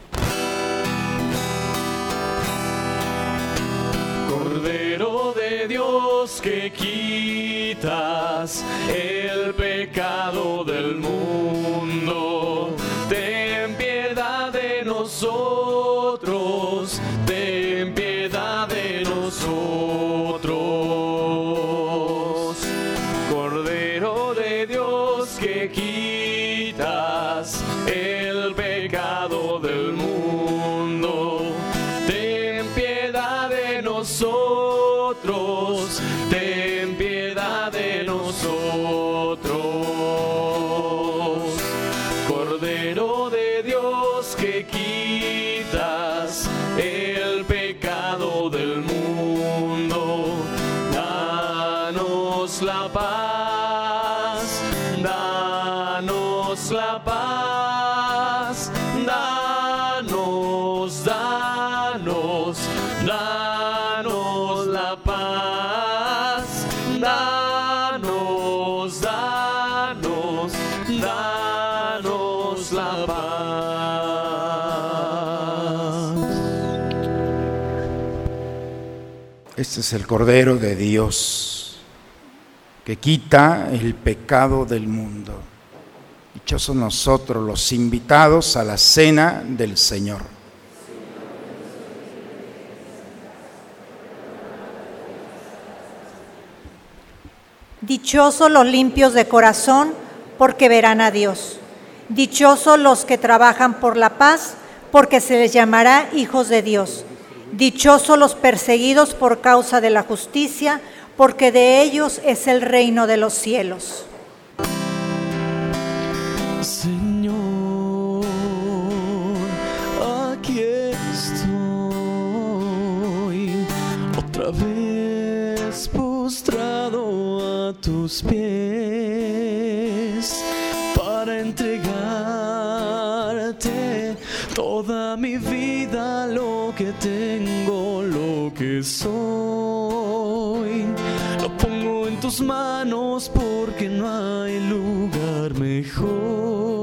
Cordero de Dios que quitas el pecado del mundo, ten piedad de nosotros, de danos, danos, la paz, danos, danos, danos la paz. Este es el Cordero de Dios que quita el pecado del mundo. Dichosos nosotros los invitados a la cena del Señor. Dichosos los limpios de corazón, porque verán a Dios. Dichosos los que trabajan por la paz, porque se les llamará hijos de Dios. Dichosos los perseguidos por causa de la justicia, porque de ellos es el reino de los cielos. A tus pies para entregarte toda mi vida, lo que tengo, lo que soy. Lo pongo en tus manos porque no hay lugar mejor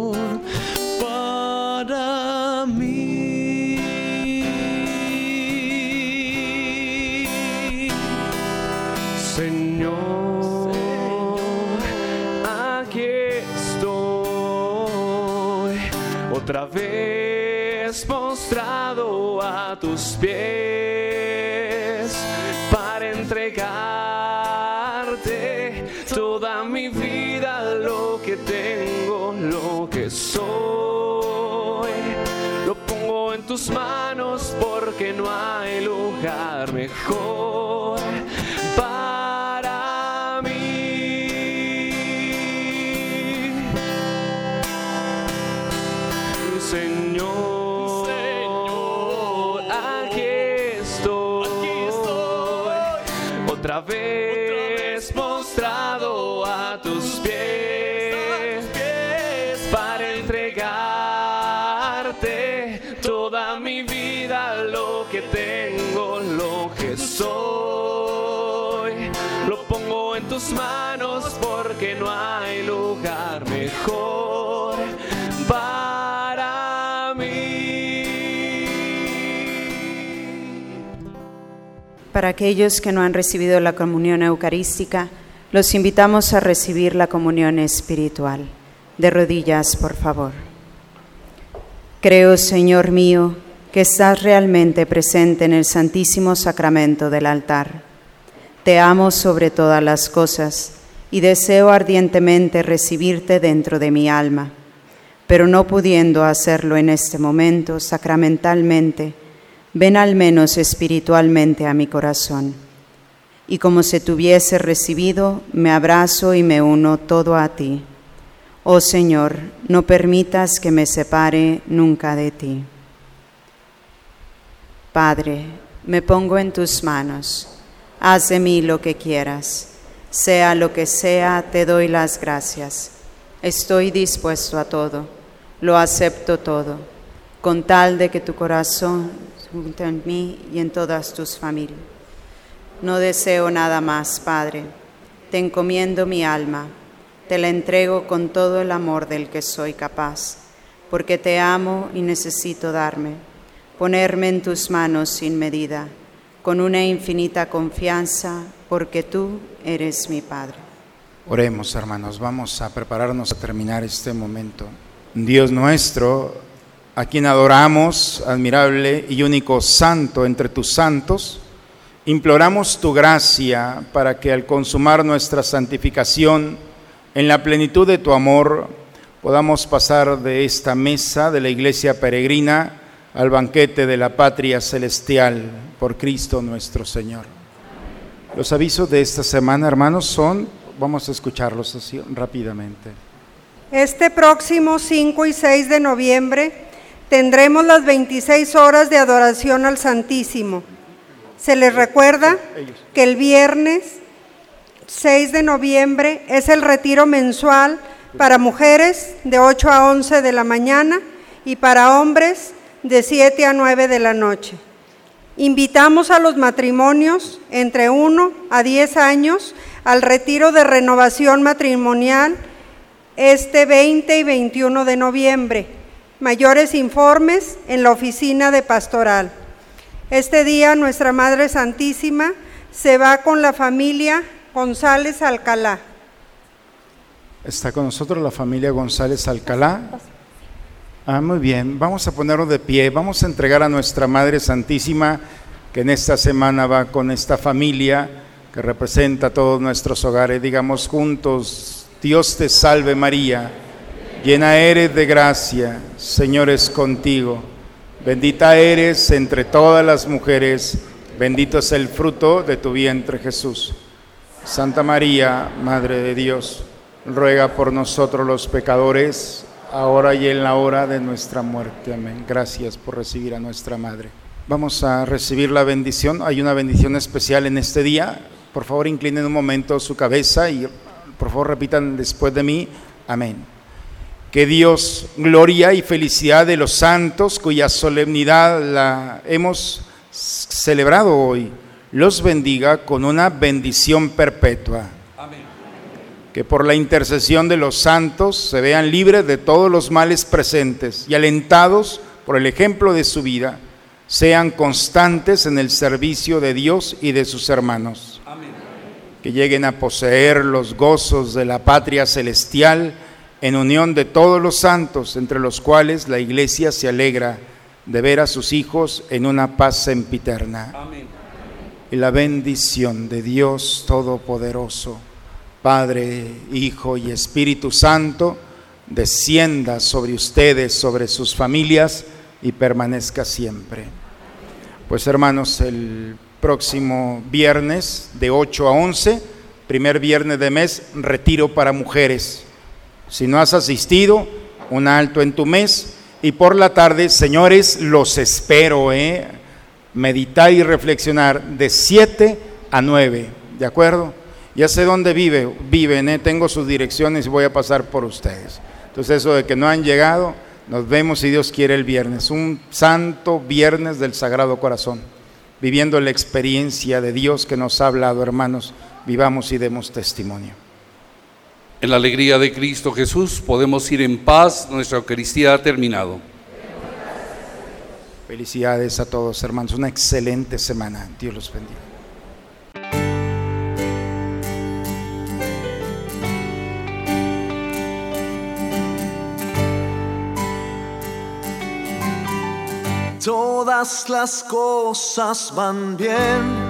tus pies Para aquellos que no han recibido la comunión eucarística, los invitamos a recibir la comunión espiritual. De rodillas, por favor. Creo, Señor mío, que estás realmente presente en el Santísimo Sacramento del altar. Te amo sobre todas las cosas y deseo ardientemente recibirte dentro de mi alma, pero no pudiendo hacerlo en este momento sacramentalmente, ven al menos espiritualmente a mi corazón. Y como si te hubiese recibido, me abrazo y me uno todo a ti. Oh Señor, no permitas que me separe nunca de ti. Padre, me pongo en tus manos. Haz de mí lo que quieras. Sea lo que sea, te doy las gracias. Estoy dispuesto a todo, lo acepto todo, con tal de que tu corazón junto en mí y en todas tus familias. No deseo nada más, Padre. Te encomiendo mi alma, te la entrego con todo el amor del que soy capaz, porque te amo y necesito darme, ponerme en tus manos sin medida, con una infinita confianza, porque tú eres mi Padre. Oremos, hermanos, vamos a prepararnos a terminar este momento. Dios nuestro, a quien adoramos, admirable y único santo entre tus santos, imploramos tu gracia para que al consumar nuestra santificación en la plenitud de tu amor, podamos pasar de esta mesa de la iglesia peregrina al banquete de la patria celestial por Cristo nuestro Señor. Los avisos de esta semana, hermanos, son Vamos a escucharlos así rápidamente. Este próximo 5 y 6 de noviembre tendremos las 26 horas de adoración al Santísimo. Se les recuerda que el viernes 6 de noviembre es el retiro mensual para mujeres de 8 a 11 de la mañana y para hombres de 7 a 9 de la noche. Invitamos a los matrimonios entre 1 a 10 años al retiro de renovación matrimonial este 20 y 21 de noviembre. Mayores informes en la oficina de pastoral. Este día nuestra Madre Santísima se va con la familia González Alcalá. Está con nosotros la familia González Alcalá. Ah, muy bien. Vamos a ponerlo de pie. Vamos a entregar a nuestra Madre Santísima que en esta semana va con esta familia que representa todos nuestros hogares. Digamos juntos, Dios te salve María, llena eres de gracia, Señor es contigo. Bendita eres entre todas las mujeres, bendito es el fruto de tu vientre Jesús. Santa María, Madre de Dios, ruega por nosotros los pecadores, ahora y en la hora de nuestra muerte. Amén. Gracias por recibir a nuestra Madre. Vamos a recibir la bendición. Hay una bendición especial en este día. Por favor, inclinen un momento su cabeza y por favor repitan después de mí, amén. Que Dios, gloria y felicidad de los santos, cuya solemnidad la hemos celebrado hoy, los bendiga con una bendición perpetua. Amén. Que por la intercesión de los santos se vean libres de todos los males presentes y alentados por el ejemplo de su vida, sean constantes en el servicio de Dios y de sus hermanos que lleguen a poseer los gozos de la patria celestial en unión de todos los santos, entre los cuales la iglesia se alegra de ver a sus hijos en una paz sempiterna. Amén. Y la bendición de Dios Todopoderoso, Padre, Hijo y Espíritu Santo, descienda sobre ustedes, sobre sus familias y permanezca siempre. Pues hermanos, el próximo viernes de 8 a 11, primer viernes de mes, retiro para mujeres. Si no has asistido, un alto en tu mes. Y por la tarde, señores, los espero, ¿eh? meditar y reflexionar de 7 a 9, ¿de acuerdo? Ya sé dónde vive, viven, ¿eh? tengo sus direcciones y voy a pasar por ustedes. Entonces eso de que no han llegado, nos vemos si Dios quiere el viernes, un santo viernes del Sagrado Corazón viviendo la experiencia de Dios que nos ha hablado, hermanos, vivamos y demos testimonio. En la alegría de Cristo Jesús podemos ir en paz, nuestra Eucaristía ha terminado. Felicidades a todos, hermanos, una excelente semana. Dios los bendiga. todas las cosas van bien.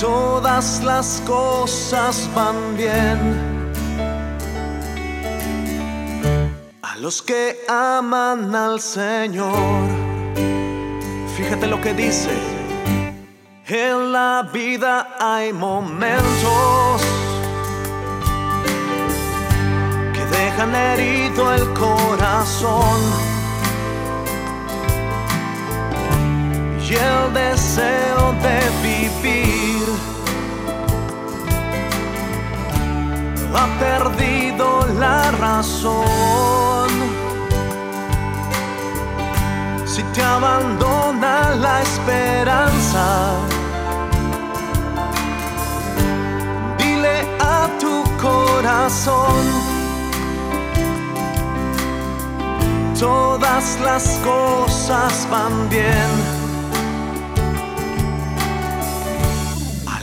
Todas las cosas van bien. A los que aman al Señor. Fíjate lo que dice. En la vida hay momentos que dejan herido el corazón el deseo de vivir ha perdido la razón. Si te abandona la esperanza, dile a tu corazón, todas las cosas van bien.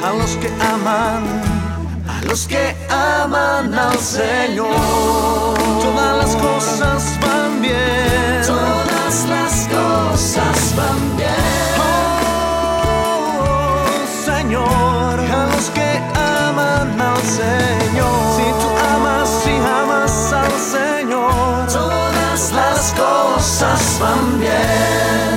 A los que aman, a los que aman al Señor, todas las cosas van bien, todas las cosas van bien. Oh, Señor, a los que aman al Señor. Si tú amas, si amas al Señor, todas las cosas van bien.